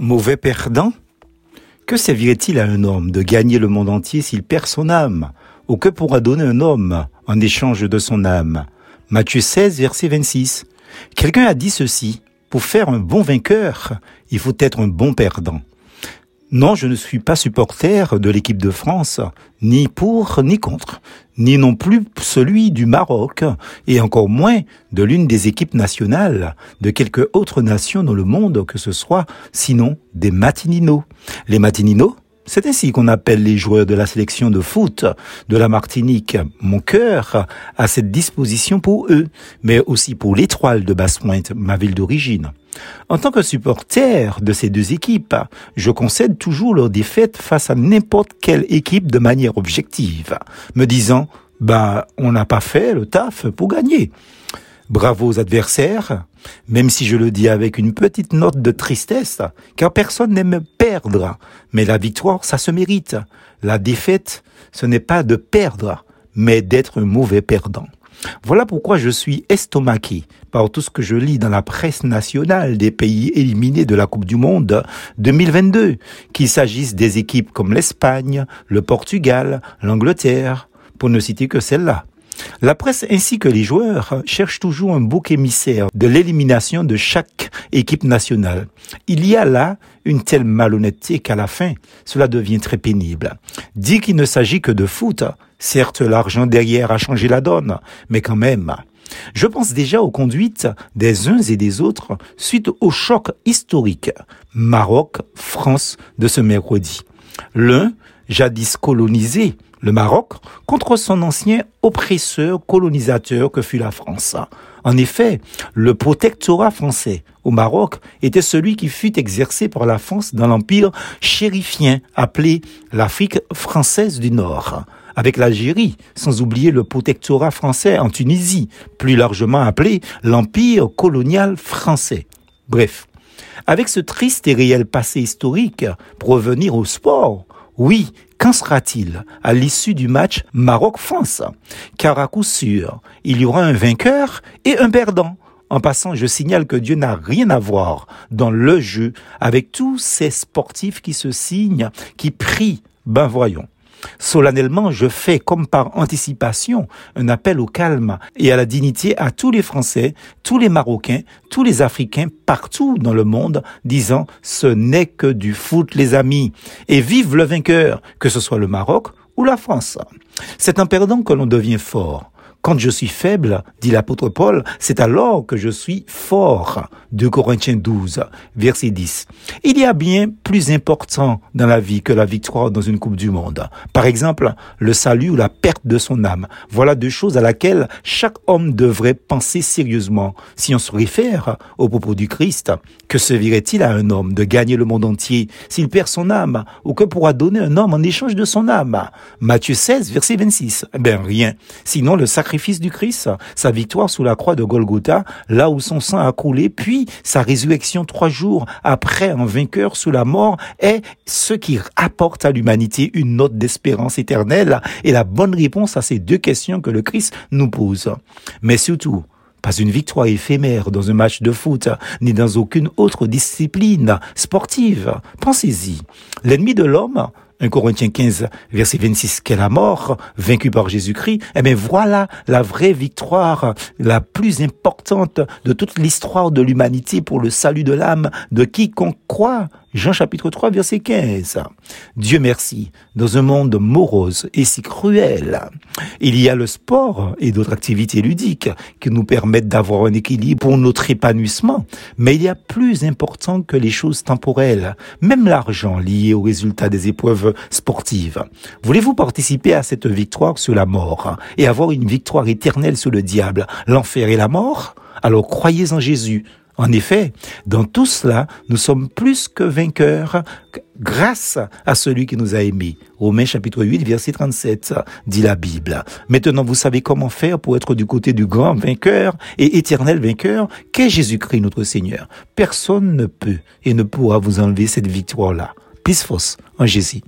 Mauvais perdant Que servirait-il à un homme de gagner le monde entier s'il perd son âme Ou que pourra donner un homme en échange de son âme Matthieu 16, verset 26. Quelqu'un a dit ceci, pour faire un bon vainqueur, il faut être un bon perdant. Non, je ne suis pas supporter de l'équipe de France, ni pour ni contre, ni non plus celui du Maroc, et encore moins de l'une des équipes nationales de quelque autre nation dans le monde que ce soit, sinon des Matininos. Les Matininos, c'est ainsi qu'on appelle les joueurs de la sélection de foot de la Martinique. Mon cœur a cette disposition pour eux, mais aussi pour l'étoile de Basse-Pointe, ma ville d'origine. En tant que supporter de ces deux équipes, je concède toujours leur défaite face à n'importe quelle équipe de manière objective, me disant, bah, on n'a pas fait le taf pour gagner. Bravo aux adversaires, même si je le dis avec une petite note de tristesse, car personne n'aime perdre, mais la victoire, ça se mérite. La défaite, ce n'est pas de perdre, mais d'être un mauvais perdant. Voilà pourquoi je suis estomaqué par tout ce que je lis dans la presse nationale des pays éliminés de la Coupe du Monde 2022, qu'il s'agisse des équipes comme l'Espagne, le Portugal, l'Angleterre, pour ne citer que celle-là. La presse ainsi que les joueurs cherchent toujours un bouc émissaire de l'élimination de chaque équipe nationale. Il y a là une telle malhonnêteté qu'à la fin, cela devient très pénible. Dit qu'il ne s'agit que de foot, certes l'argent derrière a changé la donne, mais quand même. Je pense déjà aux conduites des uns et des autres suite au choc historique Maroc-France de ce mercredi. L'un, jadis colonisé, le Maroc, contre son ancien oppresseur colonisateur que fut la France. En effet, le protectorat français au Maroc était celui qui fut exercé par la France dans l'empire chérifien appelé l'Afrique française du Nord avec l'Algérie, sans oublier le protectorat français en Tunisie, plus largement appelé l'Empire colonial français. Bref, avec ce triste et réel passé historique, pour revenir au sport, oui, qu'en sera-t-il à l'issue du match Maroc-France? Car à coup sûr, il y aura un vainqueur et un perdant. En passant, je signale que Dieu n'a rien à voir dans le jeu avec tous ces sportifs qui se signent, qui prient. Ben voyons. Solennellement, je fais comme par anticipation un appel au calme et à la dignité à tous les Français, tous les Marocains, tous les Africains partout dans le monde, disant ce n'est que du foot les amis et vive le vainqueur, que ce soit le Maroc ou la France. C'est en perdant que l'on devient fort. Quand je suis faible, dit l'apôtre Paul, c'est alors que je suis fort. 2 Corinthiens 12, verset 10. Il y a bien plus important dans la vie que la victoire dans une Coupe du Monde. Par exemple, le salut ou la perte de son âme. Voilà deux choses à laquelle chaque homme devrait penser sérieusement. Si on se réfère au propos du Christ, que servirait-il à un homme de gagner le monde entier s'il perd son âme? Ou que pourra donner un homme en échange de son âme? Matthieu 16, verset 26. Eh ben rien. Sinon le sacrifice du Christ, sa victoire sous la croix de Golgotha, là où son sang a coulé, puis sa résurrection trois jours après un vainqueur sous la mort est ce qui apporte à l'humanité une note d'espérance éternelle et la bonne réponse à ces deux questions que le Christ nous pose. Mais surtout, pas une victoire éphémère dans un match de foot, ni dans aucune autre discipline sportive. Pensez-y. L'ennemi de l'homme, 1 Corinthiens 15, verset 26, qu'est la mort, vaincue par Jésus-Christ, eh bien voilà la vraie victoire, la plus importante de toute l'histoire de l'humanité pour le salut de l'âme de quiconque croit. Jean chapitre 3 verset 15. Dieu merci, dans un monde morose et si cruel, il y a le sport et d'autres activités ludiques qui nous permettent d'avoir un équilibre pour notre épanouissement, mais il y a plus important que les choses temporelles, même l'argent lié au résultat des épreuves sportives. Voulez-vous participer à cette victoire sur la mort et avoir une victoire éternelle sur le diable, l'enfer et la mort? Alors croyez en Jésus, en effet, dans tout cela, nous sommes plus que vainqueurs grâce à celui qui nous a aimés. Romains chapitre 8, verset 37, dit la Bible. Maintenant, vous savez comment faire pour être du côté du grand vainqueur et éternel vainqueur qu'est Jésus-Christ notre Seigneur. Personne ne peut et ne pourra vous enlever cette victoire-là. Plus force en Jésus.